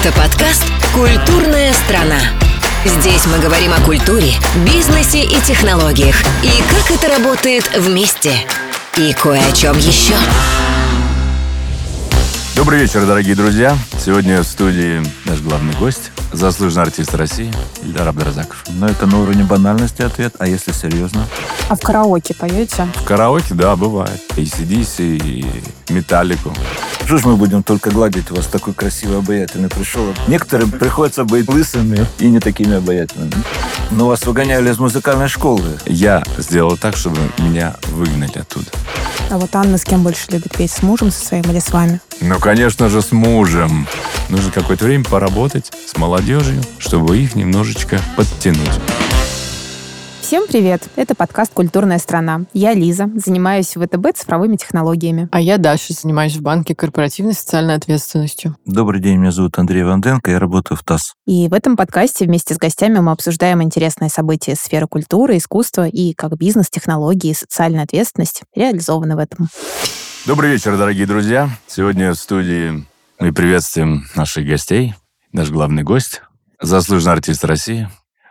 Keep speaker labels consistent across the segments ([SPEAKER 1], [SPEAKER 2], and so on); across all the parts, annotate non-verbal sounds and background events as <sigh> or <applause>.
[SPEAKER 1] Это подкаст «Культурная страна». Здесь мы говорим о культуре, бизнесе и технологиях, и как это работает вместе. И кое о чем еще.
[SPEAKER 2] Добрый вечер, дорогие друзья. Сегодня в студии наш главный гость, заслуженный артист России Ильдар Абдразаков.
[SPEAKER 3] Но это на уровне банальности ответ, а если серьезно?
[SPEAKER 4] А в караоке поете?
[SPEAKER 2] В караоке, да, бывает. И CDC, и Металлику.
[SPEAKER 3] Что ж мы будем только гладить вас такой красивый, обаятельный пришел? Некоторым приходится быть лысыми и не такими обаятельными. Но вас выгоняли из музыкальной школы.
[SPEAKER 2] Я сделал так, чтобы меня выгнали оттуда.
[SPEAKER 4] А вот Анна с кем больше любит петь? С мужем со своим или с вами?
[SPEAKER 2] Ну, конечно же, с мужем. Нужно какое-то время поработать с молодежью, чтобы их немножечко подтянуть.
[SPEAKER 4] Всем привет! Это подкаст «Культурная страна». Я Лиза, занимаюсь в ВТБ цифровыми технологиями.
[SPEAKER 5] А я Даша, занимаюсь в банке корпоративной социальной ответственностью.
[SPEAKER 3] Добрый день, меня зовут Андрей Ванденко, я работаю в ТАСС.
[SPEAKER 4] И в этом подкасте вместе с гостями мы обсуждаем интересные события сферы культуры, искусства и как бизнес, технологии и социальная ответственность реализованы в этом.
[SPEAKER 2] Добрый вечер, дорогие друзья. Сегодня в студии мы приветствуем наших гостей. Наш главный гость, заслуженный артист России,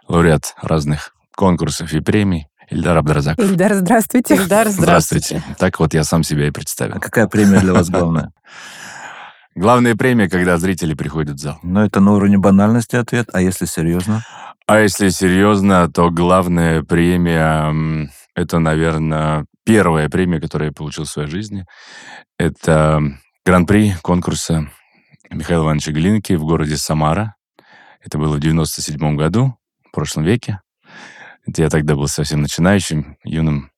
[SPEAKER 2] лауреат разных конкурсов и премий Ильдар Абдразаков.
[SPEAKER 4] Ильдар, здравствуйте.
[SPEAKER 5] Ильдар, здравствуйте.
[SPEAKER 2] Здравствуйте. Так вот я сам себя и представил.
[SPEAKER 3] А какая премия для вас главная? <laughs>
[SPEAKER 2] Главная премия, когда зрители приходят в зал.
[SPEAKER 3] Но это на уровне банальности ответ, а если серьезно?
[SPEAKER 2] А если серьезно, то главная премия это, наверное, первая премия, которую я получил в своей жизни. Это гран-при конкурса Михаила Ивановича Глинки в городе Самара. Это было в 97 году, в прошлом веке. Я тогда был совсем начинающим, юным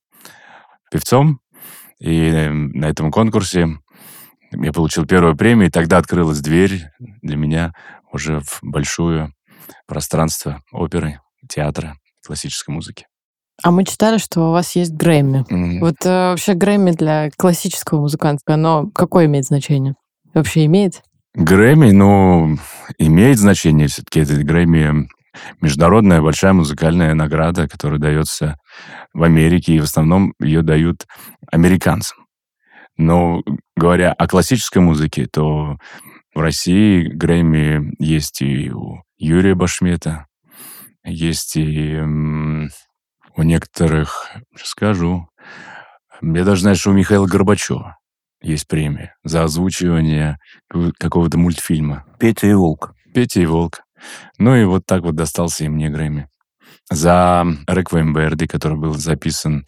[SPEAKER 2] певцом. И э, на этом конкурсе я получил первую премию, и тогда открылась дверь для меня уже в большое пространство оперы, театра, классической музыки.
[SPEAKER 5] А мы читали, что у вас есть Грэмми.
[SPEAKER 2] М,
[SPEAKER 5] Вот э, вообще Грэмми для классического музыканта, оно какое имеет значение? Вообще имеет?
[SPEAKER 2] Грэмми, ну, имеет значение все-таки. Это Грэмми международная большая музыкальная награда, которая дается в Америке, и в основном ее дают американцам. Но говоря о классической музыке, то в России Грэмми есть и у Юрия Башмета, есть и у некоторых, скажу, я даже знаю, что у Михаила Горбачева есть премия за озвучивание какого- какого-то мультфильма.
[SPEAKER 3] Петя и Волк.
[SPEAKER 2] Петя и Волк. Ну и вот так вот достался и мне Грэмми. За Реквием Берди, который был записан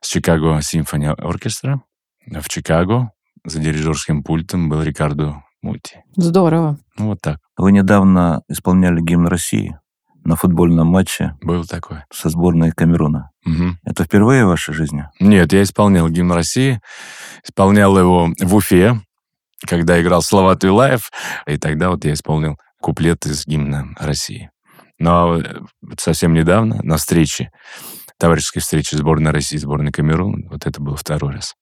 [SPEAKER 2] с Чикаго Симфони Оркестра. В Чикаго за дирижерским пультом был Рикардо Мути.
[SPEAKER 5] Здорово.
[SPEAKER 2] Ну вот так.
[SPEAKER 3] Вы недавно исполняли гимн России на футбольном матче
[SPEAKER 2] Был такой.
[SPEAKER 3] со сборной Камеруна.
[SPEAKER 2] Мгм.
[SPEAKER 3] Это впервые в вашей жизни?
[SPEAKER 2] Нет, я исполнял гимн России. Исполнял его в Уфе, когда играл Салават Юлаев. И тогда вот я исполнил куплет из гимна России. Но э, совсем недавно на встрече, товарищеской встрече сборной России и сборной Камерун, вот это был второй раз.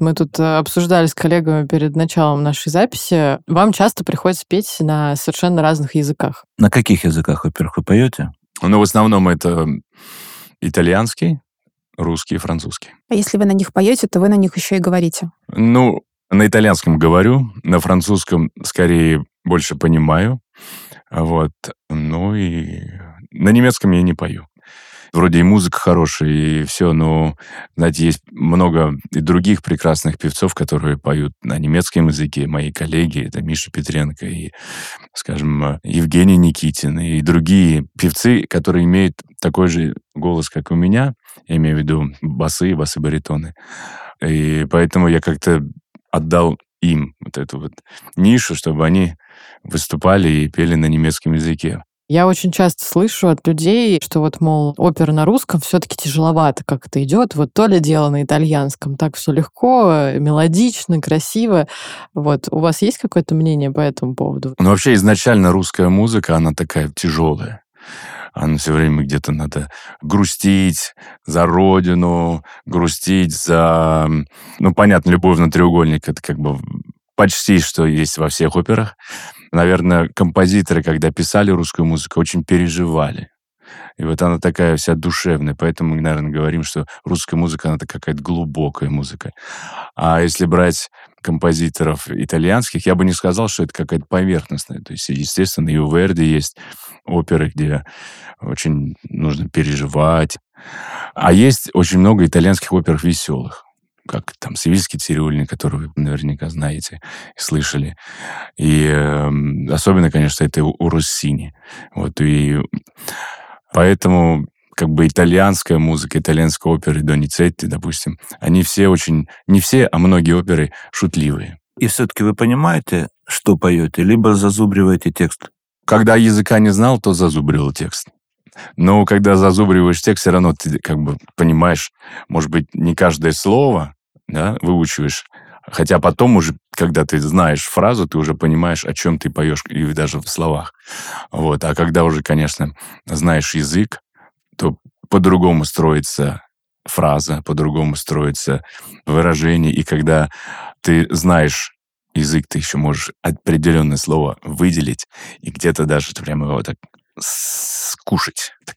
[SPEAKER 5] Мы тут э, обсуждали с коллегами перед началом нашей записи. Вам часто приходится петь на совершенно разных языках.
[SPEAKER 3] На каких языках, во-первых, вы поете?
[SPEAKER 2] Но в основном это итальянский, русский и французский.
[SPEAKER 4] А если вы на них поете, то вы на них еще и говорите.
[SPEAKER 2] Ну, на итальянском говорю, на французском скорее больше понимаю. Вот. Ну и на немецком я не пою. Вроде и музыка хорошая, и все, но, знаете, есть много и других прекрасных певцов, которые поют на немецком языке. Мои коллеги, это Миша Петренко и, скажем, Евгений Никитин, и другие певцы, которые имеют такой же голос, как у меня, я имею в виду басы, басы-баритоны. И поэтому я как-то отдал им вот эту вот нишу, чтобы они выступали и пели на немецком языке.
[SPEAKER 5] Я очень часто слышу от людей, что вот, мол, опера на русском все-таки тяжеловато как это идет. Вот то ли дело на итальянском. Так все легко, мелодично, красиво. Вот. У вас есть какое-то мнение по этому поводу?
[SPEAKER 2] Но вообще изначально русская музыка, она такая тяжелая. Она все время где-то надо грустить за родину, грустить за... Ну, понятно, любовный треугольник, это как бы почти что есть во всех операх. Наверное, композиторы, когда писали русскую музыку, очень переживали И вот она такая вся душевная. Поэтому мы, наверное, говорим, что русская музыка, она какая-то глубокая музыка. А если брать композиторов итальянских, я бы не сказал, что это какая-то поверхностная. То есть, естественно, и у Верди есть оперы, где очень нужно переживать. А есть очень много итальянских опер веселых как там «Севильский цирюльник», который вы наверняка знаете и слышали. И э, особенно, конечно, это у, Руссини. Вот, и поэтому как бы итальянская музыка, итальянская опера, Доницетти, допустим, они все очень, не все, а многие оперы шутливые.
[SPEAKER 3] И все-таки вы понимаете, что поете, либо зазубриваете текст?
[SPEAKER 2] Когда языка не знал, то зазубривал текст. Но когда зазубриваешь текст, все равно ты как бы понимаешь, может быть, не каждое слово, да, выучиваешь. Хотя потом уже, когда ты знаешь фразу, ты уже понимаешь, о чем ты поешь, и даже в словах. Вот. А когда уже, конечно, знаешь язык, то по-другому строится фраза, по-другому строится выражение. И когда ты знаешь язык, ты еще можешь определенное слово выделить, и где-то даже прямо его так скушать. Так,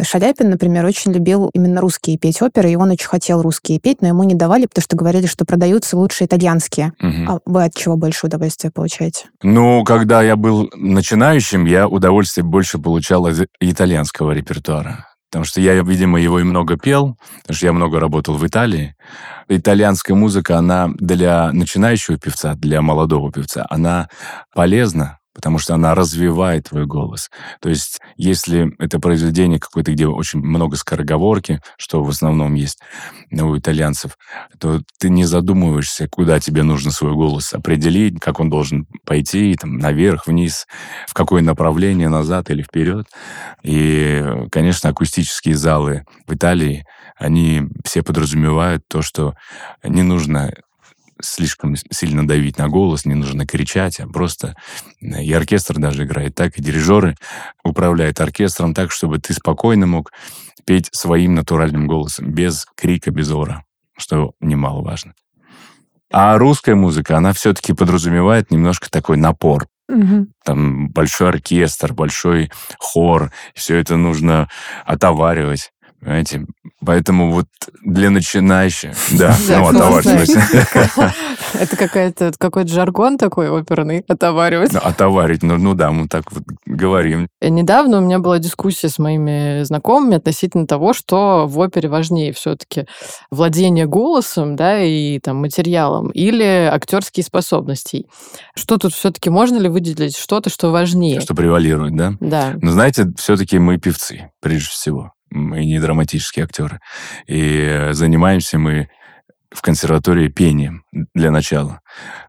[SPEAKER 4] Шаляпин, например, очень любил именно русские петь оперы, и он очень хотел русские петь, но ему не давали, потому что говорили, что продаются лучше итальянские. Угу. А вы от чего больше удовольствия получаете?
[SPEAKER 2] Ну, когда я был начинающим, я удовольствие больше получал из итальянского репертуара. Потому что я, видимо, его и много пел, потому что я много работал в Италии. Итальянская музыка, она для начинающего певца, для молодого певца, она полезна, потому что она развивает твой голос. То есть, если это произведение какое-то, где очень много скороговорки, что в основном есть у итальянцев, то ты не задумываешься, куда тебе нужно свой голос определить, как он должен пойти, там, наверх, вниз, в какое направление, назад или вперед. И, конечно, акустические залы в Италии, они все подразумевают то, что не нужно слишком сильно давить на голос, не нужно кричать, а просто э, и оркестр даже играет так, и дирижеры управляют оркестром так, чтобы ты спокойно мог петь своим натуральным голосом, без крика, без ора, что немаловажно. А русская музыка, она все-таки подразумевает немножко такой напор. Угу. Там большой оркестр, большой хор, все это нужно отоваривать. Понимаете? Поэтому вот для начинающих, <laughs> да, ну, отоваривать. <laughs>
[SPEAKER 5] Это какая-то какой-то жаргон такой оперный, отоваривать.
[SPEAKER 2] Отоварить, ну, ну да, мы так вот говорим.
[SPEAKER 5] Э, недавно у меня была дискуссия с моими знакомыми относительно того, что в опере важнее все-таки владение голосом, да, и там материалом, или актерские способности. Что тут все-таки можно ли выделить что-то, что важнее?
[SPEAKER 2] Что превалирует, да?
[SPEAKER 5] Да.
[SPEAKER 2] Но знаете, все-таки мы певцы, прежде всего мы не драматические актеры. И занимаемся мы в консерватории пением для начала.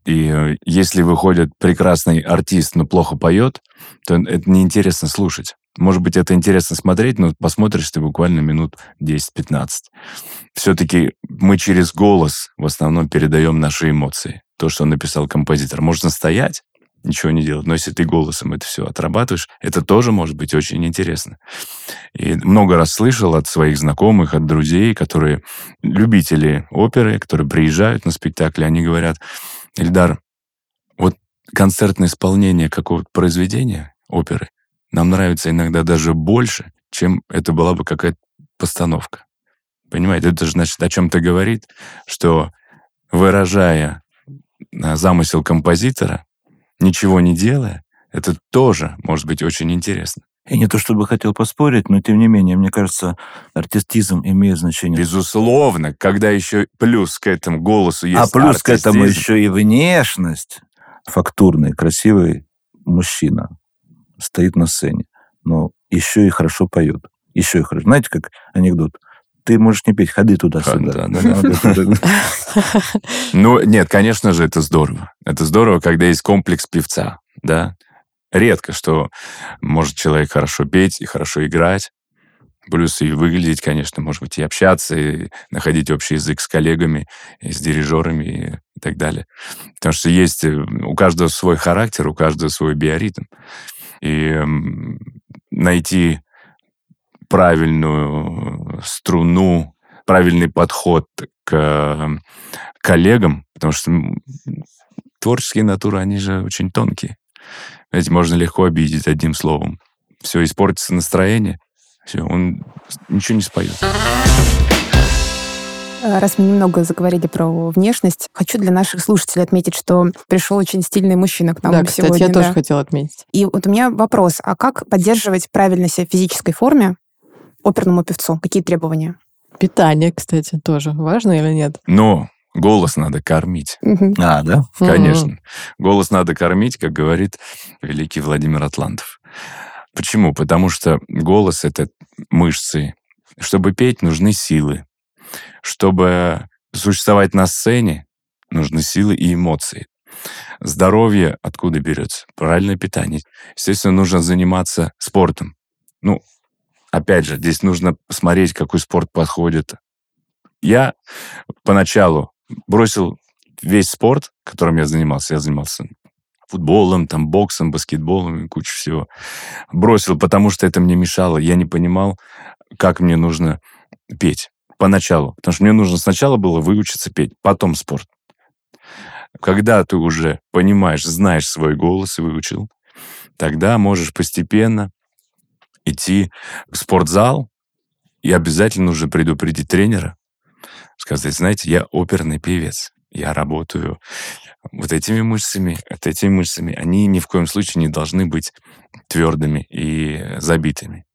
[SPEAKER 2] И э, если выходит прекрасный артист, но плохо поет, то это неинтересно слушать. Может быть, это интересно смотреть, но посмотришь ты буквально минут 10-15. Все-таки мы через голос в основном передаем наши эмоции. То, что написал композитор. Можно стоять, ничего не делать. Но если ты голосом это все отрабатываешь, это тоже может быть очень интересно. И много раз слышал от своих знакомых, от друзей, которые любители оперы, которые приезжают на спектакли, они говорят, Эльдар, вот концертное исполнение какого-то произведения, оперы, нам нравится иногда даже больше, чем это была бы какая-то постановка. Понимаете, это же, значит, о чем-то говорит, что выражая а, замысел композитора, ничего не делая, это тоже может быть очень интересно.
[SPEAKER 3] И не то чтобы хотел поспорить, но тем не менее, мне кажется, артистизм имеет значение.
[SPEAKER 2] Безусловно, когда еще плюс к этому голосу есть
[SPEAKER 3] А плюс
[SPEAKER 2] артистизм.
[SPEAKER 3] к этому еще и внешность. Фактурный, красивый мужчина стоит на сцене, но еще и хорошо поет. Еще и хорошо. Знаете, как анекдот? Ты можешь не петь, ходи туда-сюда.
[SPEAKER 2] Ну, нет, конечно же, это здорово. Это здорово, когда есть комплекс певца, да. Редко, что может человек хорошо петь и хорошо играть, плюс и выглядеть, конечно, может быть, и общаться, и находить общий язык с коллегами, и с дирижерами и так далее. Потому что есть э, у каждого свой характер, у каждого свой биоритм. И найти правильную струну, правильный подход к коллегам, потому что творческие натуры, они же очень тонкие. Ведь можно легко обидеть одним словом. все, испортится настроение, все, он ничего не споет.
[SPEAKER 4] Э, раз мы немного заговорили про внешность, хочу для наших слушателей отметить, что пришел очень стильный мужчина к нам
[SPEAKER 5] да, кстати,
[SPEAKER 4] сегодня.
[SPEAKER 5] я да. тоже хотела отметить.
[SPEAKER 4] И вот у меня вопрос, а как поддерживать правильно себя в физической форме оперному певцу? Какие требования?
[SPEAKER 5] Питание, кстати, тоже важно или нет?
[SPEAKER 2] Но голос надо кормить.
[SPEAKER 4] Мгм.
[SPEAKER 3] А, да?
[SPEAKER 2] Конечно. Голос надо кормить, как говорит великий Владимир Атлантов. Почему? Потому что голос — это мышцы. Чтобы петь, нужны силы. Чтобы существовать на сцене, нужны силы и эмоции. Здоровье откуда берется? Правильное питание. Естественно, нужно заниматься спортом. Ну, опять же, здесь нужно смотреть, какой спорт подходит. Я поначалу бросил весь спорт, которым я занимался. Я занимался футболом, там, боксом, баскетболом и куча всего. Бросил, потому что это мне мешало. Я не понимал, как мне нужно петь поначалу. Потому что мне нужно сначала было выучиться петь, потом спорт. Когда ты уже понимаешь, знаешь свой голос и выучил, тогда можешь постепенно идти в спортзал и обязательно нужно предупредить тренера, сказать, знаете, я оперный певец, я работаю вот этими мышцами, вот этими мышцами, они ни в коем случае не должны быть твердыми и забитыми.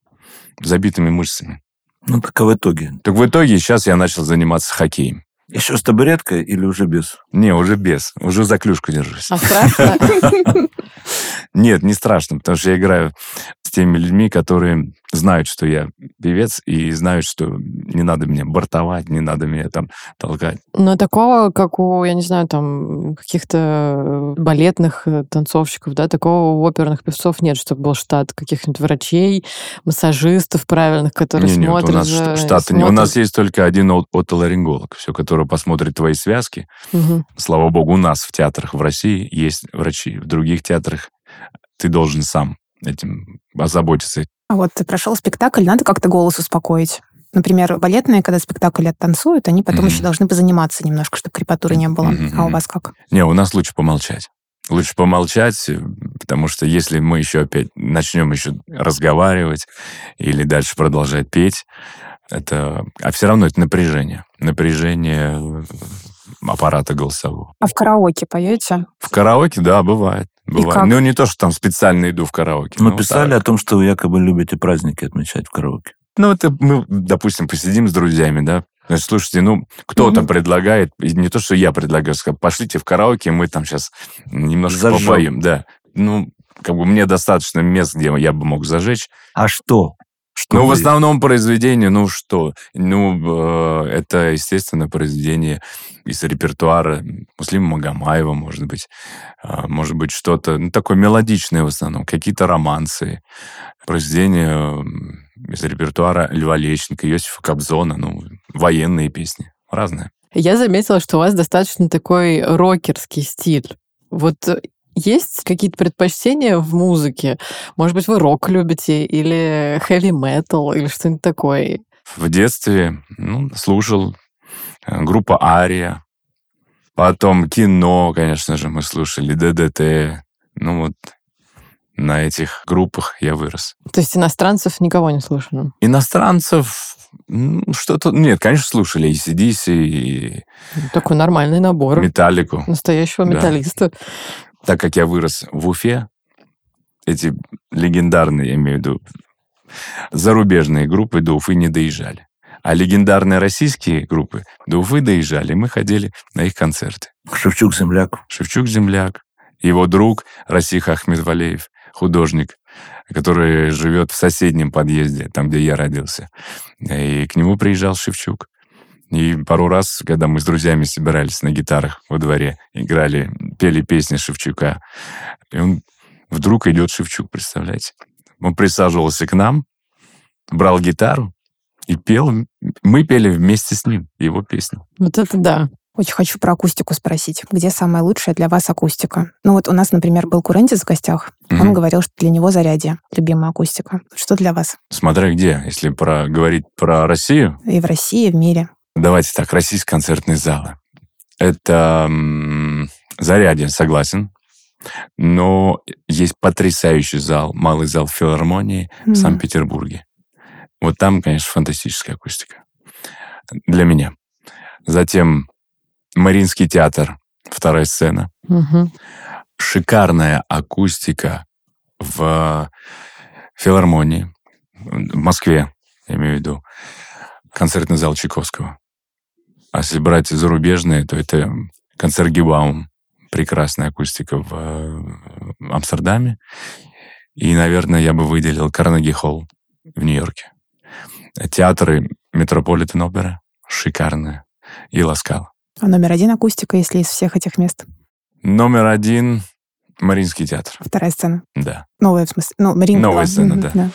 [SPEAKER 2] Забитыми мышцами.
[SPEAKER 3] Ну, так а в итоге?
[SPEAKER 2] Так в итоге сейчас я начал заниматься хоккеем.
[SPEAKER 3] Еще с табуреткой или уже без?
[SPEAKER 2] Не, уже без. Уже за клюшку держусь.
[SPEAKER 5] А страшно? <laughs>
[SPEAKER 2] Нет, не страшно, потому что я играю с теми людьми, которые знают, что я певец, и знают, что не надо меня бортовать, не надо меня там толкать.
[SPEAKER 5] Но такого, как у, я не знаю, там, каких-то балетных э, танцовщиков, да, такого у оперных певцов нет, чтобы был штат каких-нибудь врачей, массажистов правильных, которые
[SPEAKER 2] Не, нет,
[SPEAKER 5] смотрят
[SPEAKER 2] у нас
[SPEAKER 5] за-
[SPEAKER 2] штата не- У
[SPEAKER 5] смотрят.
[SPEAKER 2] нас есть только один от- отоларинголог, все, который посмотрит твои связки.
[SPEAKER 5] Мгм.
[SPEAKER 2] Слава богу, у нас в театрах в России есть врачи. В других театрах ты должен сам этим озаботиться.
[SPEAKER 4] А вот прошел спектакль, надо как-то голос успокоить. Например, балетные, когда спектакль оттанцуют, они потом
[SPEAKER 2] Мгм.
[SPEAKER 4] еще должны позаниматься немножко, чтобы крепатуры не было.
[SPEAKER 2] Мгм,
[SPEAKER 4] А у вас как?
[SPEAKER 2] Не, у нас лучше помолчать. Лучше помолчать, э, потому что если мы еще опять начнем еще разговаривать или дальше продолжать петь, это... А все равно это напряжение. Напряжение аппарата голосового.
[SPEAKER 4] А в караоке поете?
[SPEAKER 2] В караоке, да, бывает. Бывает. Ну, не то, что там специально иду в караоке.
[SPEAKER 3] Мы
[SPEAKER 2] ну,
[SPEAKER 3] писали
[SPEAKER 2] так.
[SPEAKER 3] о том, что вы якобы любите праздники отмечать в караоке.
[SPEAKER 2] Ну, это мы, допустим, посидим с друзьями, да, Значит, слушайте, ну, кто-то
[SPEAKER 4] Мгм.
[SPEAKER 2] предлагает, не то, что я предлагаю, сказать, пошлите в караоке, мы там сейчас немножко
[SPEAKER 3] Зажжем.
[SPEAKER 2] попоем, да. Ну, как бы мне достаточно мест, где я бы мог зажечь.
[SPEAKER 3] А что? Что
[SPEAKER 2] Ну, в
[SPEAKER 3] вы-
[SPEAKER 2] основном произведение, ну что? Ну, э, это, естественно, произведение из репертуара Муслима Магомаева, может быть. А, Может быть, что-то, ну, такое мелодичное в основном, какие-то романсы. Произведения из репертуара Льва Лещенко, Иосифа Кобзона, ну, военные песни. Разные.
[SPEAKER 5] Я заметила, что у вас достаточно такой рокерский стиль. Вот э, есть какие-то предпочтения в музыке? Может быть, вы рок любите или хэви метал или что-нибудь такое?
[SPEAKER 2] В детстве ну, слушал э, группа Ария. Потом кино, конечно же, мы слушали, ДДТ. Ну вот на этих группах я вырос.
[SPEAKER 5] То есть иностранцев никого не слушали?
[SPEAKER 2] Иностранцев ну, что-то... Нет, конечно, слушали и CDC, и
[SPEAKER 5] Такой нормальный набор
[SPEAKER 2] Металлику.
[SPEAKER 5] настоящего
[SPEAKER 2] Да. Так как я вырос в Уфе, эти легендарные, я имею в виду, зарубежные группы до Уфы не доезжали. А легендарные российские группы до Уфы доезжали, мы ходили на их концерты.
[SPEAKER 3] Шевчук земляк.
[SPEAKER 2] Шевчук Земляк, его друг Расих Ахмедвалеев, художник, который живет в соседнем подъезде, там, где я родился. И к нему приезжал Шевчук. И пару раз, когда мы с друзьями собирались на гитарах во дворе, играли, пели песни Шевчука, и он вдруг идет Шевчук, представляете? Он присаживался к нам, брал гитару и пел. Мы пели вместе с ним его песню.
[SPEAKER 5] Вот это да.
[SPEAKER 4] Очень хочу про акустику спросить. Где самая лучшая для вас акустика? Ну вот у нас, например, был Курентис в гостях. Он
[SPEAKER 2] Мгм.
[SPEAKER 4] говорил, что для него зарядье любимая акустика. Что для вас?
[SPEAKER 2] Смотря где. Если про, говорить про Россию,
[SPEAKER 4] И в России, и в мире.
[SPEAKER 2] Давайте так, российские концертные залы. Это зарядье, согласен. Но есть потрясающий зал, малый зал филармонии в
[SPEAKER 4] Мгм.
[SPEAKER 2] Санкт-Петербурге. Вот там, конечно, фантастическая акустика. Для меня. Затем Мариинский театр, вторая сцена.
[SPEAKER 5] Мгм.
[SPEAKER 2] Шикарная акустика в филармонии в Москве, я имею в виду. Концертный зал Чайковского. А если брать зарубежные, то это концерт Гибаум. Прекрасная акустика в э, Амстердаме. И, наверное, я бы выделил Карнеги Холл в Нью-Йорке. Театры Метрополитен Опера шикарные. И Ласкал.
[SPEAKER 4] А номер один акустика, если из всех этих мест.
[SPEAKER 2] Номер один Мариинский театр.
[SPEAKER 4] Вторая сцена.
[SPEAKER 2] Да.
[SPEAKER 4] Новая, в смысле. Ну, Марина.
[SPEAKER 2] Новая сцена,
[SPEAKER 4] Мгм,
[SPEAKER 2] да.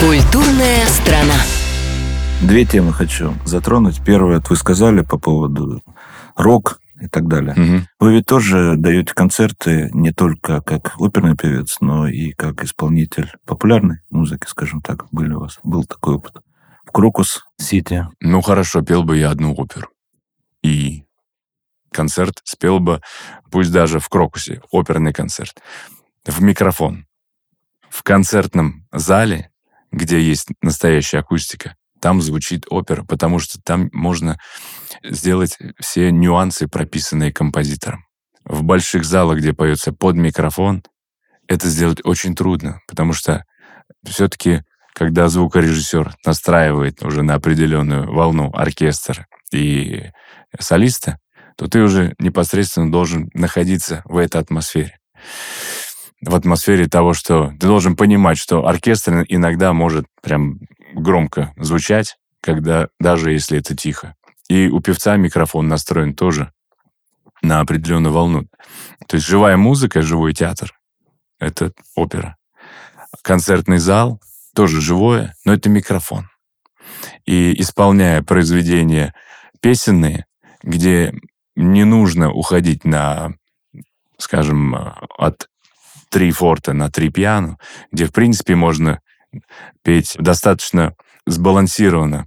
[SPEAKER 1] Культурная страна.
[SPEAKER 3] Две темы хочу затронуть. Первое, это вы сказали по поводу рок и так далее.
[SPEAKER 2] Мгм.
[SPEAKER 3] Вы ведь тоже даете концерты не только как оперный певец, но и как исполнитель популярной музыки, скажем так. Были у вас, был такой опыт. В Крокус Сити.
[SPEAKER 2] Ну, хорошо, пел бы я одну оперу. И концерт спел бы, пусть даже в Крокусе, оперный концерт, в микрофон. В концертном зале, где есть настоящая акустика, там звучит опера, потому что там можно сделать все нюансы, прописанные композитором. В больших залах, где поется под микрофон, это сделать очень трудно, потому что все-таки, когда звукорежиссер настраивает уже на определенную волну оркестр и солиста, то ты уже непосредственно должен находиться в этой атмосфере. В атмосфере того, что ты должен понимать, что оркестр иногда может прям громко звучать, когда даже если это тихо. И у певца микрофон настроен тоже на определенную волну. То есть живая музыка, живой театр — это опера. Концертный зал тоже живое, но это микрофон. И исполняя произведения песенные, где не нужно уходить на, скажем, от три форта на три пиано, где, в принципе, можно петь достаточно сбалансированно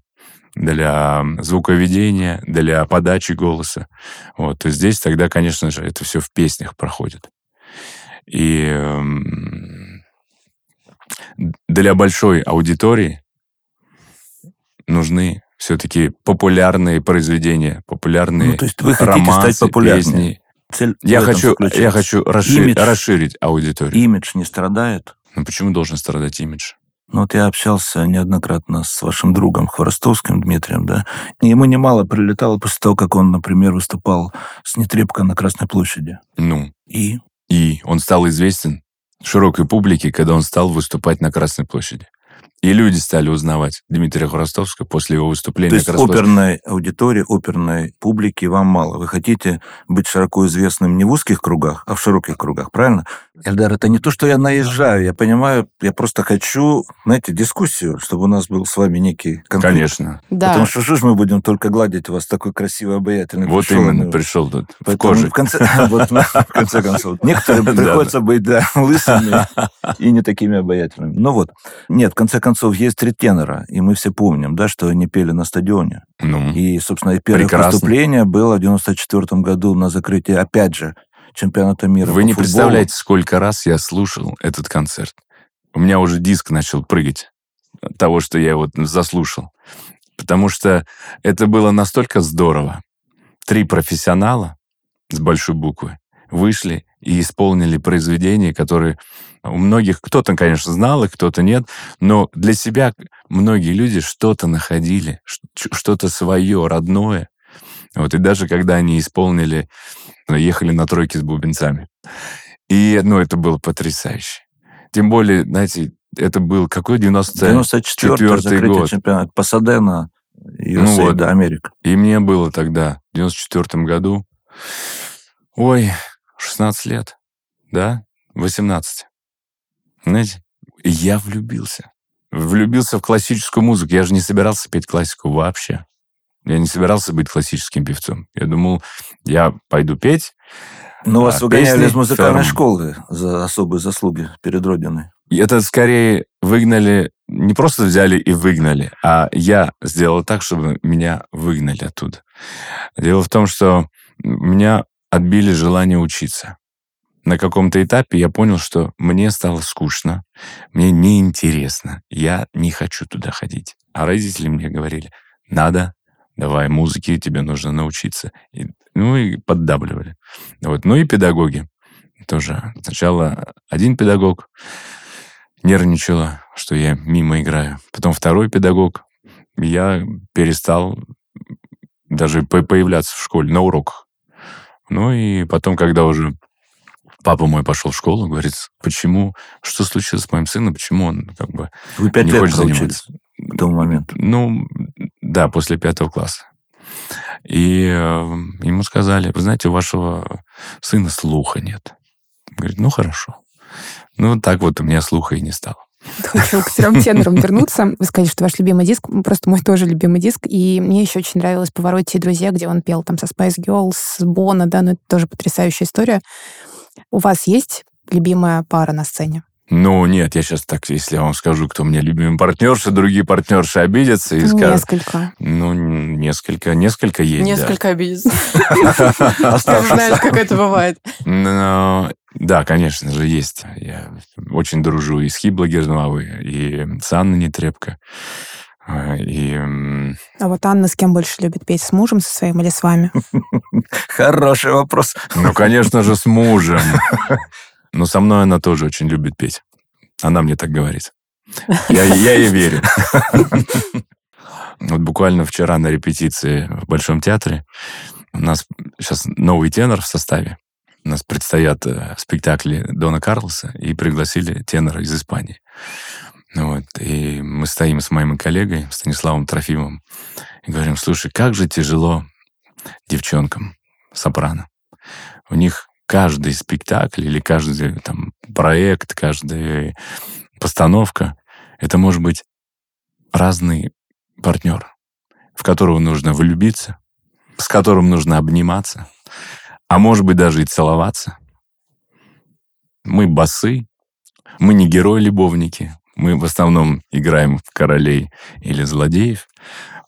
[SPEAKER 2] для звуковедения, для подачи голоса. Вот. То здесь тогда, конечно же, это все в песнях проходит. И для большой аудитории нужны все-таки популярные произведения, популярные
[SPEAKER 3] Ну, то есть вы хотите
[SPEAKER 2] романсы,
[SPEAKER 3] стать популярнее.
[SPEAKER 2] песни.
[SPEAKER 3] Цель
[SPEAKER 2] Я хочу, я хочу расширить,
[SPEAKER 3] Имидж.
[SPEAKER 2] расширить аудиторию.
[SPEAKER 3] Имидж не страдает.
[SPEAKER 2] Ну почему должен страдать имидж?
[SPEAKER 3] Ну, вот я общался неоднократно с вашим другом Хворостовским Дмитрием, да, и ему немало прилетало после того, как он, например, выступал с Нетребко на Красной площади.
[SPEAKER 2] Ну,
[SPEAKER 3] И
[SPEAKER 2] и он стал известен широкой публике, когда он стал выступать на Красной площади. И люди стали узнавать Дмитрия Хворостовского после его выступления
[SPEAKER 3] То есть
[SPEAKER 2] площади.
[SPEAKER 3] оперной аудитории, оперной публики вам мало. Вы хотите быть широко известным не в узких кругах, а в широких кругах, правильно? Эльдар, это не то, что я наезжаю. Я понимаю, я просто хочу, знаете, дискуссию, чтобы у нас был с вами некий конфликт.
[SPEAKER 2] Конечно.
[SPEAKER 5] Да.
[SPEAKER 3] Потому что что ж мы будем только гладить вас такой красивый, обаятельный.
[SPEAKER 2] Вот
[SPEAKER 3] пришел,
[SPEAKER 2] именно
[SPEAKER 3] ну,
[SPEAKER 2] пришел тут, в коже.
[SPEAKER 3] В конце, <laughs> вот, в конце концов. Некоторым приходится быть, да, <laughs> лысыми и не такими обаятельными. Ну вот. Нет, в конце концов, есть три тенора, и мы все помним, да, что они пели на стадионе.
[SPEAKER 2] Ну,
[SPEAKER 3] И, собственно, первое
[SPEAKER 2] Прекрасно.
[SPEAKER 3] выступление было в 94 году на закрытии, опять же, чемпионата мира
[SPEAKER 2] вы не
[SPEAKER 3] футболу.
[SPEAKER 2] представляете, сколько раз я слушал этот концерт. У меня уже диск начал прыгать от того, что я вот заслушал. Потому что это было настолько здорово. Три профессионала с большой буквы вышли и исполнили произведения, которые у многих, кто-то, конечно, знал их, кто-то нет, но для себя многие люди что-то находили, что-то свое, родное. Вот, и даже когда они исполнили, ехали на тройке с бубенцами. И, ну, это было потрясающе. Тем более, знаете, это был какой 90
[SPEAKER 3] 94
[SPEAKER 2] четвертый
[SPEAKER 3] закрытие
[SPEAKER 2] год.
[SPEAKER 3] чемпионата. Пасадена, USA,
[SPEAKER 2] Ну вот.
[SPEAKER 3] да, Америка.
[SPEAKER 2] И мне было тогда, в 94 году, ой, 16 лет, да, 18. Знаете, я влюбился. Влюбился в классическую музыку. Я же не собирался петь классику вообще. Я не собирался быть классическим певцом. Я думал, я пойду петь.
[SPEAKER 3] Но вас
[SPEAKER 2] А,
[SPEAKER 3] выгоняли
[SPEAKER 2] песни
[SPEAKER 3] из музыкальной
[SPEAKER 2] Ферм.
[SPEAKER 3] школы за особые заслуги перед Родиной.
[SPEAKER 2] И это скорее выгнали, не просто взяли и выгнали, а я сделал так, чтобы меня выгнали оттуда. Дело в том, что меня отбили желание учиться. на каком-то этапе я понял, что мне стало скучно, мне неинтересно, я не хочу туда ходить. А родители мне говорили, надо, давай, музыке тебе нужно научиться. И, ну и поддабливали. Вот. Ну и педагоги тоже. Сначала один педагог нервничала, что я мимо играю. Потом второй педагог. Я перестал даже появляться в школе на уроках. Ну и потом, когда уже папа мой пошел в школу, говорит, почему, что случилось с моим сыном, почему он как бы
[SPEAKER 3] Вы пять
[SPEAKER 2] не
[SPEAKER 3] лет
[SPEAKER 2] хочет заниматься.
[SPEAKER 3] К тому моменту.
[SPEAKER 2] Ну, да, после пятого класса. И э, ему сказали, вы знаете, у вашего сына слуха нет. Говорит, ну хорошо. Ну, так вот у меня слуха и не стало.
[SPEAKER 4] Хочу к трем тенорам вернуться. Вы сказали, что ваш любимый диск, просто мой тоже любимый диск. И мне еще очень нравилось «Повороте друзья», где он пел там со Spice Girls, с Бона, да, ну это тоже потрясающая история. У вас есть любимая пара на сцене?
[SPEAKER 2] Ну, нет, я сейчас так, если я вам скажу, кто мне любимый партнерши, другие партнерши обидятся и скажут...
[SPEAKER 4] Несколько.
[SPEAKER 2] Ну, несколько, несколько есть, да.
[SPEAKER 5] Несколько обидится. <laughs> Ты знаешь, как это бывает.
[SPEAKER 2] Ну, да, конечно же, есть. Я очень дружу и с Хибло Герновой, и с Анной Нетребко. А, И
[SPEAKER 4] А вот Анна с кем больше любит петь? С мужем со своим или с вами? <laughs>
[SPEAKER 3] Хороший вопрос.
[SPEAKER 2] Ну, конечно же, с мужем. <laughs> Но со мной она тоже очень любит петь. Она мне так говорит. Я, я ей верю. Вот буквально вчера на репетиции в Большом театре у нас сейчас новый тенор в составе. У нас предстоят э, спектакли Дона Карлоса, и пригласили тенора из Испании. Вот. И мы стоим с моим коллегой Станиславом Трофимовым и говорим, слушай, как же тяжело девчонкам сопрано. У них каждый спектакль или каждый там, проект, каждая постановка, это может быть разный партнер, в которого нужно влюбиться, с которым нужно обниматься, а может быть даже и целоваться. Мы басы, мы не герои-любовники, мы в основном играем в королей или злодеев,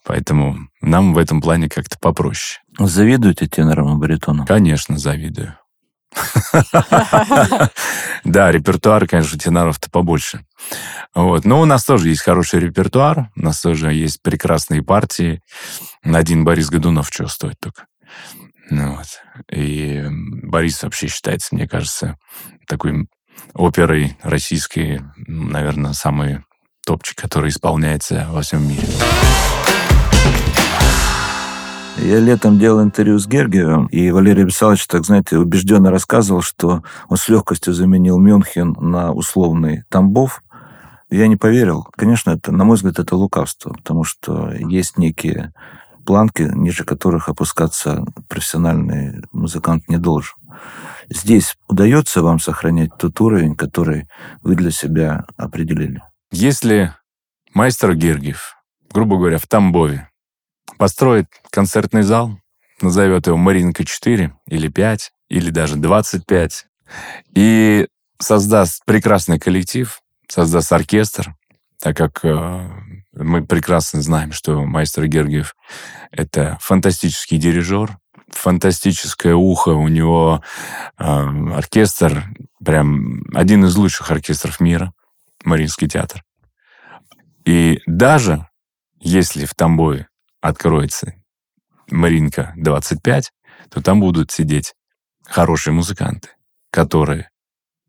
[SPEAKER 2] поэтому нам в этом плане как-то попроще.
[SPEAKER 3] Завидуете тенорам и баритонам?
[SPEAKER 2] Конечно, завидую. <laughs> Да, репертуар, конечно, теноров-то побольше. Вот. Но у нас тоже есть хороший репертуар, у нас тоже есть прекрасные партии. Один Борис Годунов чего стоит только. Ну вот. И Борис вообще считается, мне кажется, такой оперой российской, наверное, самый топчик, который исполняется во всем мире.
[SPEAKER 3] Я летом делал интервью с Гергиевым, и Валерий Вячеславович, так знаете, убежденно рассказывал, что он с легкостью заменил Мюнхен на условный Тамбов. Я не поверил. Конечно, это, на мой взгляд, это лукавство, потому что есть некие планки, ниже которых опускаться профессиональный музыкант не должен. Здесь удается вам сохранять тот уровень, который вы для себя определили?
[SPEAKER 2] Если мастер Гергиев, грубо говоря, в Тамбове, построит концертный зал, назовет его Маринка 4 или 5, или даже 25, и создаст прекрасный коллектив, создаст оркестр, так как э, мы прекрасно знаем, что мастер Гергиев — это фантастический дирижер, фантастическое ухо, у него э, оркестр, прям один из лучших оркестров мира, Мариинский театр. И даже если в Тамбове откроется Маринка 25, то там будут сидеть хорошие музыканты, которые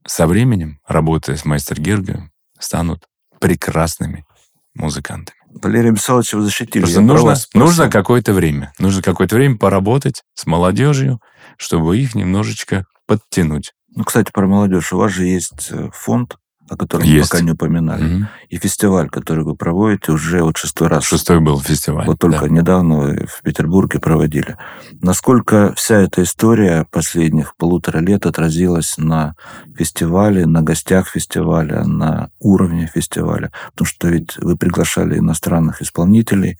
[SPEAKER 2] со временем, работая с мастер Гергием, станут прекрасными музыкантами.
[SPEAKER 3] Валерий Бесалович, вы защитили.
[SPEAKER 2] Просто
[SPEAKER 3] Я
[SPEAKER 2] нужно, нужно какое-то время. Нужно какое-то время поработать с молодежью, чтобы их немножечко подтянуть.
[SPEAKER 3] Ну, кстати, про молодежь. У вас же есть э, фонд, о котором
[SPEAKER 2] Есть.
[SPEAKER 3] мы пока не упоминали,
[SPEAKER 2] Мгм.
[SPEAKER 3] и фестиваль, который вы проводите уже вот шестой раз.
[SPEAKER 2] Шестой был фестиваль.
[SPEAKER 3] Вот только
[SPEAKER 2] да.
[SPEAKER 3] недавно в Петербурге проводили. Насколько вся эта история последних полутора лет отразилась на фестивале, на гостях фестиваля, на уровне фестиваля? Потому что ведь вы приглашали иностранных исполнителей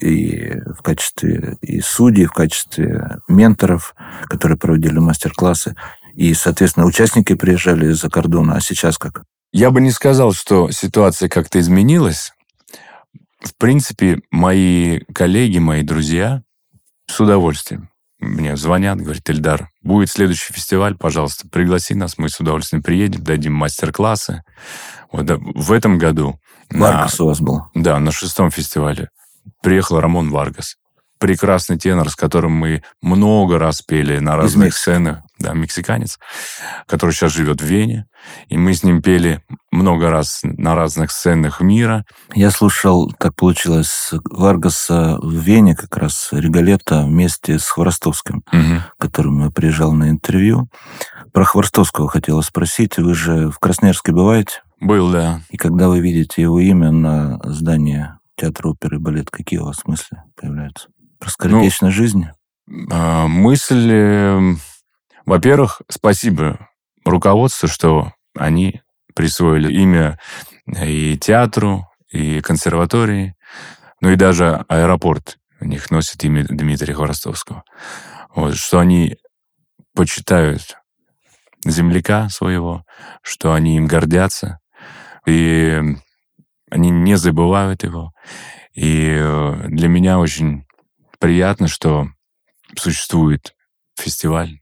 [SPEAKER 3] и в качестве и судей, в качестве менторов, которые проводили мастер-классы. И, соответственно, участники приезжали из-за кордона. А сейчас как?
[SPEAKER 2] Я бы не сказал, что ситуация как-то изменилась. В принципе, мои коллеги, мои друзья с удовольствием мне звонят, говорят, Ильдар, будет следующий фестиваль, пожалуйста, пригласи нас, мы с удовольствием приедем, дадим мастер-классы. Вот в этом году... на-
[SPEAKER 3] Варгас у вас был.
[SPEAKER 2] да, на шестом фестивале приехал Рамон Варгас. Прекрасный тенор, с которым мы много раз пели на разных сценах. Да, мексиканец, который сейчас живет в Вене. И мы с ним пели много раз на разных сценах мира.
[SPEAKER 3] Я слушал, так получилось, Варгаса в Вене как раз, Регалета вместе с Хворостовским,
[SPEAKER 2] Мгм.
[SPEAKER 3] к которому я приезжал на интервью. Про Хворостовского хотела спросить. Вы же в Красноярске бываете?
[SPEAKER 2] Был, да.
[SPEAKER 3] И когда вы видите его имя на здании театра оперы и балет, какие у вас мысли появляются? Про скоротечную жизнь?
[SPEAKER 2] А, Мысль, э, во-первых, спасибо руководству, что они присвоили имя и театру, и консерватории, ну и даже аэропорт у них носит имя Дмитрия Хворостовского. Вот, что они почитают земляка своего, что они им гордятся, и они не забывают его. И э, для меня очень приятно, что существует фестиваль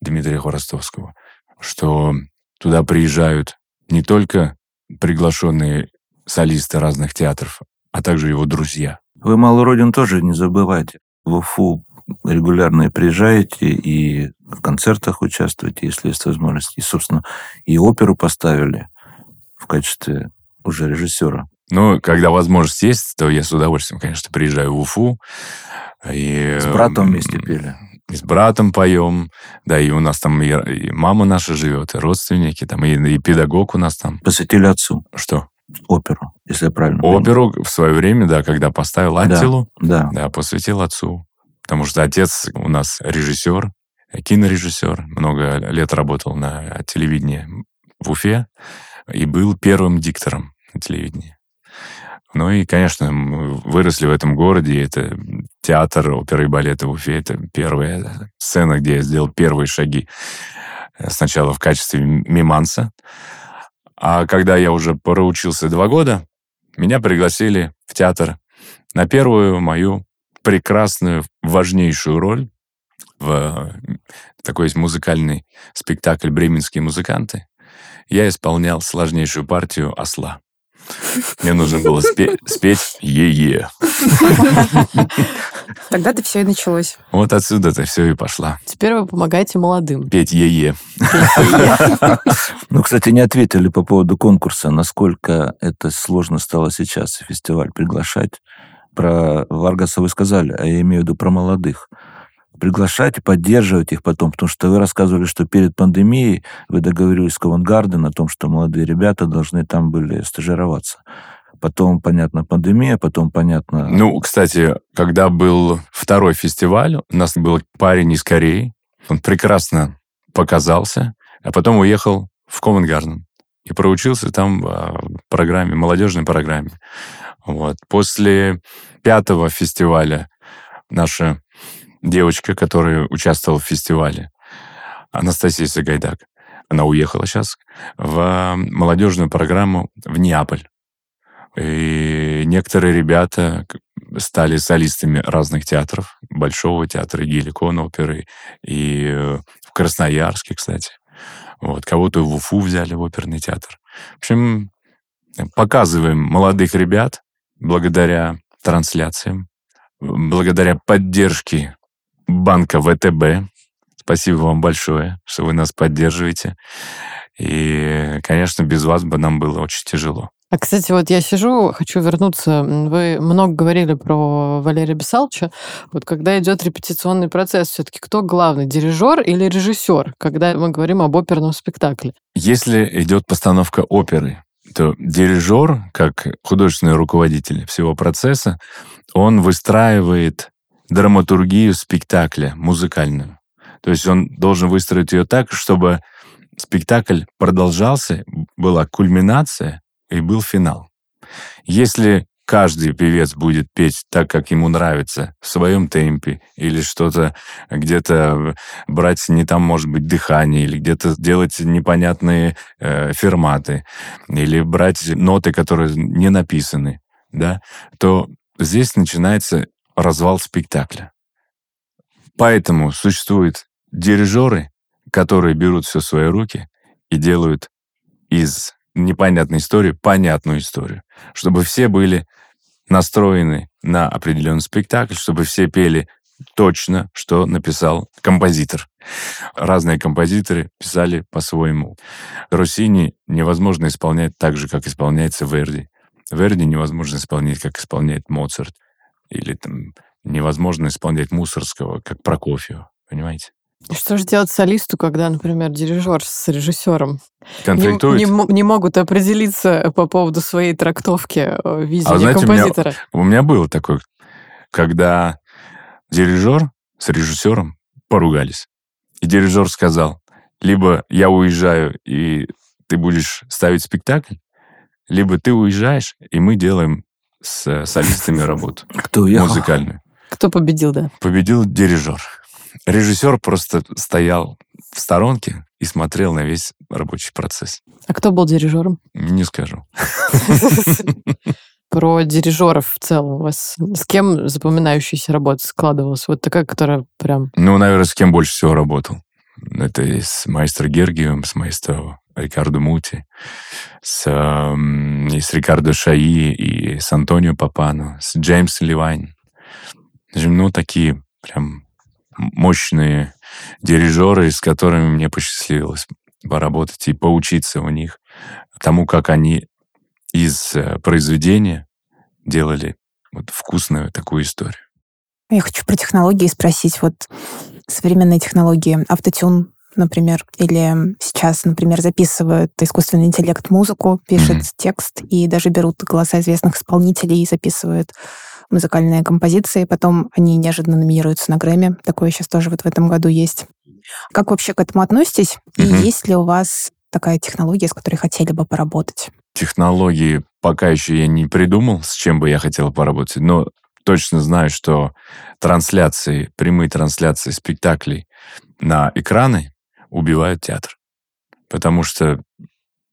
[SPEAKER 2] Дмитрия Хворостовского, что туда приезжают не только приглашенные солисты разных театров, а также его друзья.
[SPEAKER 3] Вы малую родину тоже не забывайте. В Уфу регулярно приезжаете и в концертах участвуете, если есть возможность. И, собственно, и оперу поставили в качестве уже режиссера.
[SPEAKER 2] Но когда возможность есть, то я с удовольствием, конечно, приезжаю в Уфу. И,
[SPEAKER 3] С братом вместе пели.
[SPEAKER 2] И с братом поем. Да, и у нас там и, и мама наша живет, и родственники, там, и, и педагог у нас там.
[SPEAKER 3] Посвятили отцу
[SPEAKER 2] Что?
[SPEAKER 3] оперу, если я правильно.
[SPEAKER 2] Оперу в свое время, да, когда поставил
[SPEAKER 3] Да.
[SPEAKER 2] Аттилу,
[SPEAKER 3] Да.
[SPEAKER 2] Да, посвятил отцу. Потому что отец у нас режиссер, кинорежиссер. Много лет работал на телевидении в Уфе и был первым диктором на телевидении. Ну и, конечно, мы выросли в этом городе. Это театр оперы и балета в Уфе. Это первая сцена, где я сделал первые шаги. Э, Сначала в качестве миманса. А когда я уже проучился два года, меня пригласили в театр на первую мою прекрасную, важнейшую роль в такой есть музыкальный спектакль «Бременские музыканты». Я исполнял сложнейшую партию осла. Мне нужно было спе- спеть «Е-е».
[SPEAKER 4] Тогда-то все и началось.
[SPEAKER 2] Вот отсюда-то все и пошла.
[SPEAKER 5] Теперь вы помогаете молодым.
[SPEAKER 2] Петь «Е-е».
[SPEAKER 3] Ну, кстати, не ответили по поводу конкурса, насколько это сложно стало сейчас фестиваль приглашать. Про Варгаса вы сказали, а я имею в виду про молодых. Приглашать и поддерживать их потом, потому что вы рассказывали, что перед пандемией вы договорились с Ковенгарден о том, что молодые ребята должны там были стажироваться. Потом, понятно, пандемия, потом, понятно...
[SPEAKER 2] Ну, кстати, когда был второй фестиваль, у нас был парень из Кореи. Он прекрасно показался, а потом уехал в Ковенгарден и проучился там в программе, молодежной программе. Вот. После пятого фестиваля наша девочка, которая участвовала в фестивале, Анастасия Сагайдак, она уехала сейчас в молодежную программу в Неаполь. И некоторые ребята стали солистами разных театров. Большого театра, Геликон оперы. И э, в Красноярске, кстати. Вот. Кого-то в Уфу взяли в оперный театр. В общем, показываем молодых ребят благодаря трансляциям, благодаря поддержке банка ВТБ. Спасибо вам большое, что вы нас поддерживаете. И, конечно, без вас бы нам было очень тяжело.
[SPEAKER 5] А, кстати, вот я сижу, хочу вернуться. Вы много говорили про Валерия Бесалча. Вот когда идет репетиционный процесс, все-таки кто главный, дирижер или режиссер, когда мы говорим об оперном спектакле?
[SPEAKER 2] Если идет постановка оперы, то дирижер, как художественный руководитель всего процесса, он выстраивает драматургию спектакля музыкальную. То есть он должен выстроить ее так, чтобы спектакль продолжался, была кульминация и был финал. Если каждый певец будет петь так, как ему нравится, в своем темпе, или что-то где-то брать не там, может быть, дыхание, или где-то делать непонятные э, ферматы, или брать ноты, которые не написаны, да, то здесь начинается развал спектакля. Поэтому существуют дирижеры, которые берут все в свои руки и делают из непонятной истории понятную историю, чтобы все были настроены на определенный спектакль, чтобы все пели точно, что написал композитор. Разные композиторы писали по-своему. Россини невозможно исполнять так же, как исполняется Верди. Верди невозможно исполнять, как исполняет Моцарт. Или там невозможно исполнять Мусорского, как Прокофьев. Понимаете?
[SPEAKER 5] Что же делать солисту, когда, например, дирижер с режиссером не,
[SPEAKER 2] Конфликтует.
[SPEAKER 5] не мо- не могут определиться по поводу своей трактовки э, видения
[SPEAKER 2] А знаете, у меня-
[SPEAKER 5] композитора?
[SPEAKER 2] У меня было такое, когда дирижер с режиссером поругались. И дирижер сказал, либо я уезжаю, и ты будешь ставить спектакль, либо ты уезжаешь, и мы делаем с э, солистами работу <laughs>
[SPEAKER 3] Кто уехал?
[SPEAKER 2] музыкальную.
[SPEAKER 5] Кто победил, да?
[SPEAKER 2] Победил дирижер. Режиссер просто стоял в сторонке и смотрел на весь рабочий процесс.
[SPEAKER 5] А кто был дирижером?
[SPEAKER 2] Не скажу. <laughs>
[SPEAKER 5] Про дирижеров в целом у вас с кем запоминающаяся работа складывалась? Вот такая, которая прям...
[SPEAKER 2] Ну, наверное, с кем больше всего работал. Это и с маэстро Гергиевым, с маэстро Рикардо Мути, с, эм, и с Рикардо Шаи, и с Антонио Папано, с Джеймсом Ливайн. Ну, такие прям мощные дирижеры, с которыми мне посчастливилось поработать и поучиться у них тому, как они из э, произведения делали вот вкусную такую историю.
[SPEAKER 4] Я хочу про технологии спросить. Вот современные технологии, автотюн, например, или сейчас, например, записывают искусственный интеллект музыку, пишет
[SPEAKER 2] Мгм.
[SPEAKER 4] текст, и даже берут голоса известных исполнителей и записывают музыкальные композиции, потом они неожиданно номинируются на Грэмми. Такое сейчас тоже вот в этом году есть. Как вообще к этому относитесь? И
[SPEAKER 2] Мгм.
[SPEAKER 4] есть ли у вас такая технология, с которой хотели бы поработать?
[SPEAKER 2] технологии пока еще я не придумал, с чем бы я хотел поработать, но точно знаю, что трансляции, прямые трансляции спектаклей на экраны убивают театр. Потому что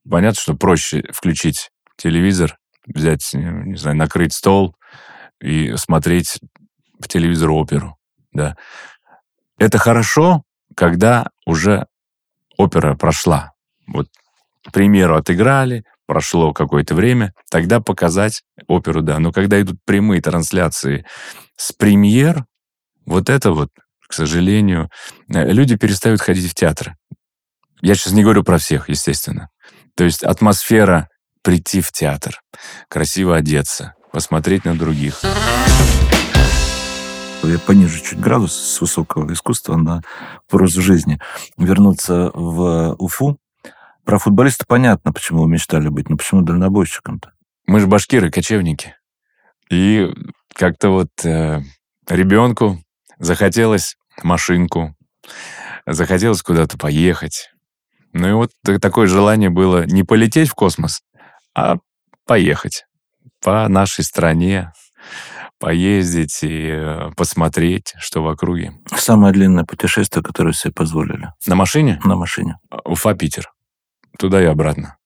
[SPEAKER 2] понятно, что проще включить телевизор, взять, не знаю, накрыть стол и смотреть по телевизору оперу, да. Это хорошо, когда уже опера прошла. Вот премьеру отыграли, прошло какое-то время, тогда показать оперу, да. Но когда идут прямые трансляции с премьер, вот это вот, к сожалению, э, люди перестают ходить в театры. Я сейчас не говорю про всех, естественно. То есть атмосфера прийти в театр, красиво одеться, посмотреть на других.
[SPEAKER 3] Я понижу чуть градус с высокого искусства на прозу жизни. Вернуться в Уфу. Про футболиста понятно, почему вы мечтали быть, но почему дальнобойщиком-то?
[SPEAKER 2] Мы же башкиры, кочевники. И как-то вот э, ребенку захотелось машинку, захотелось куда-то поехать. Ну и вот та- такое желание было не полететь в космос, а поехать по нашей стране, поездить и э, посмотреть, что в округе.
[SPEAKER 3] Самое длинное путешествие, которое себе позволили
[SPEAKER 2] На машине
[SPEAKER 3] на машине.
[SPEAKER 2] Уфа-Питер. Туда и обратно.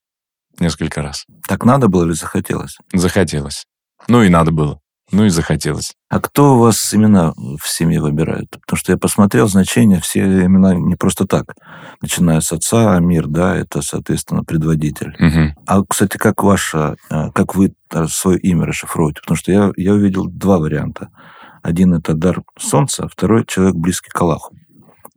[SPEAKER 2] Несколько раз.
[SPEAKER 3] Так надо было или захотелось?
[SPEAKER 2] Захотелось. Ну и надо было. Ну и захотелось.
[SPEAKER 3] А кто у вас имена в семье выбирает? Потому что я посмотрел значения, все имена не просто так. Начиная с отца, Амир, да, это, соответственно, предводитель.
[SPEAKER 2] Мгм.
[SPEAKER 3] А, кстати, как ваше, э, как вы э, свое имя расшифруете? Потому что я, я увидел два варианта. Один это дар солнца, а второй человек близкий к Аллаху.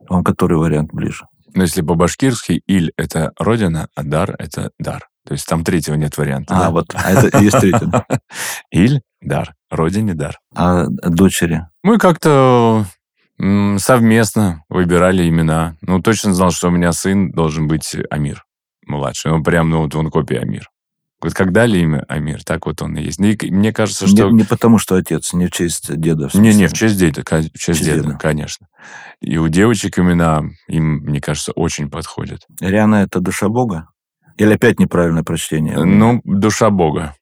[SPEAKER 3] Вам который вариант ближе?
[SPEAKER 2] Но если по-башкирски «иль» — это родина, а «дар» — это дар. То есть там третьего нет варианта.
[SPEAKER 3] А,
[SPEAKER 2] да?
[SPEAKER 3] вот, а это есть третий. <laughs>
[SPEAKER 2] «Иль» — дар, родине — дар.
[SPEAKER 3] А дочери?
[SPEAKER 2] Мы как-то совместно выбирали имена. Ну, точно знал, что у меня сын должен быть Амир, младший. Он прям, ну, вот он копия Амир. Вот как дали имя Амир, так вот он и есть. И мне кажется, что...
[SPEAKER 3] Не, не потому, что отец, не в честь деда. в
[SPEAKER 2] Не-не,
[SPEAKER 3] смысле.
[SPEAKER 2] в честь деда, в честь
[SPEAKER 3] честь
[SPEAKER 2] деда,
[SPEAKER 3] деда.
[SPEAKER 2] конечно. И у девочек имена им, мне кажется, очень подходят.
[SPEAKER 3] Риана это душа Бога? Или опять неправильное прочтение?
[SPEAKER 2] Ну, душа Бога.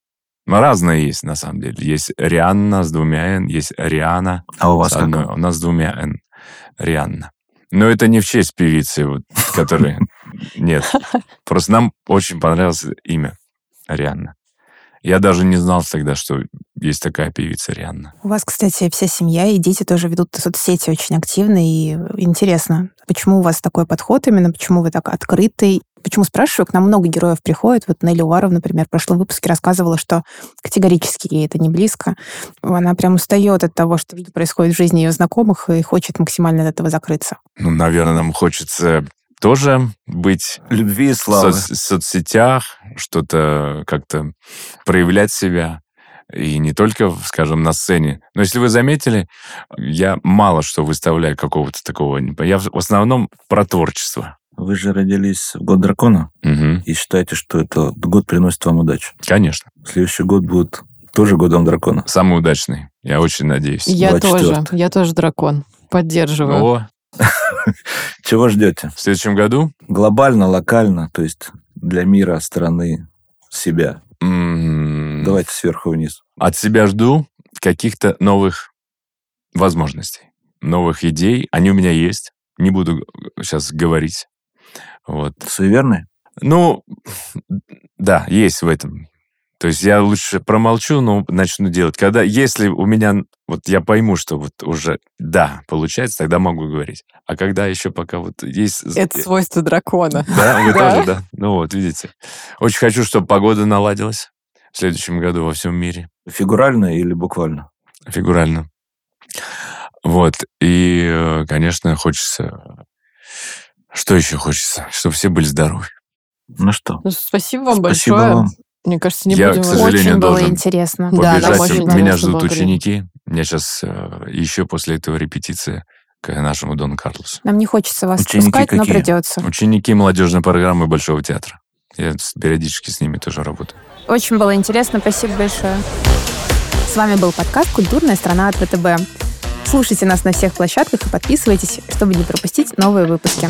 [SPEAKER 2] Ну, Разные есть, на самом деле. Есть Рианна с двумя «н», есть Риана
[SPEAKER 3] а у вас как?
[SPEAKER 2] одной. У нас с двумя «н». Рианна. Но это не в честь певицы, вот, <laughs> которая... Нет. Просто нам очень понравилось имя Рианна. Я даже не знал тогда, что есть такая певица Рианна.
[SPEAKER 4] У вас, кстати, вся семья и дети тоже ведут соцсети очень активно и интересно, почему у вас такой подход именно, почему вы так открытый, Почему спрашиваю? К нам много героев приходит. Вот Нелли Уваров, например, в прошлом выпуске рассказывала, что категорически ей это не близко. Она прям устает от того, что происходит в жизни ее знакомых и хочет максимально от этого закрыться.
[SPEAKER 2] Ну, наверное, нам хочется тоже быть
[SPEAKER 3] Любви и славы.
[SPEAKER 2] в соц- соцсетях, что-то как-то проявлять себя. И не только, скажем, на сцене. Но если вы заметили, я мало что выставляю какого-то такого. Я в основном про творчество.
[SPEAKER 3] Вы же родились в год дракона
[SPEAKER 2] Мгм.
[SPEAKER 3] и считаете, что этот год приносит вам удачу.
[SPEAKER 2] Конечно.
[SPEAKER 3] Следующий год будет тоже годом дракона.
[SPEAKER 2] Самый удачный. Я очень надеюсь.
[SPEAKER 5] Я тоже,
[SPEAKER 3] 24-й.
[SPEAKER 5] я тоже дракон. Поддерживаю.
[SPEAKER 2] О, <laughs>
[SPEAKER 3] Чего ждете?
[SPEAKER 2] в следующем году
[SPEAKER 3] Глобально, локально, то есть для мира, страны, себя. Давайте сверху вниз.
[SPEAKER 2] от себя жду каких-то новых возможностей, новых идей. Они у меня есть. Не буду сейчас говорить. Вот.
[SPEAKER 3] Суеверные?
[SPEAKER 2] Ну, да, есть в этом. То есть я лучше промолчу, но начну делать. Когда, если у меня, вот я пойму, что вот уже, да, получается, тогда могу говорить. А когда еще пока вот есть...
[SPEAKER 5] Это свойство дракона. <laughs>
[SPEAKER 2] Да, вы
[SPEAKER 5] Да.
[SPEAKER 2] тоже, да? Ну вот, видите. Очень хочу, чтобы погода наладилась в следующем году во всем мире.
[SPEAKER 3] Фигурально или буквально?
[SPEAKER 2] Фигурально. Вот. И, э, конечно, хочется... Что еще хочется? Чтобы все были здоровы.
[SPEAKER 3] Ну что,
[SPEAKER 5] Ну, спасибо вам
[SPEAKER 3] спасибо
[SPEAKER 5] большое.
[SPEAKER 3] вам.
[SPEAKER 5] Мне кажется, не
[SPEAKER 2] Я,
[SPEAKER 5] будем...
[SPEAKER 2] к сожалению,
[SPEAKER 4] очень было
[SPEAKER 2] должен
[SPEAKER 4] интересно.
[SPEAKER 5] Да, нам
[SPEAKER 2] побежать.
[SPEAKER 5] очень
[SPEAKER 2] Меня
[SPEAKER 5] интересно
[SPEAKER 2] ждут
[SPEAKER 5] было
[SPEAKER 2] ученики. У меня сейчас еще после этого репетиция к нашему Дону Карлосу.
[SPEAKER 4] Нам не хочется вас
[SPEAKER 3] Ученики
[SPEAKER 4] отпускать, но придется.
[SPEAKER 2] Ученики молодежной программы Большого театра. Я периодически с ними тоже работаю.
[SPEAKER 4] Очень было интересно. Спасибо большое. С вами был подкаст «Культурная страна» от ВТБ. Слушайте нас на всех площадках и подписывайтесь, чтобы не пропустить новые выпуски.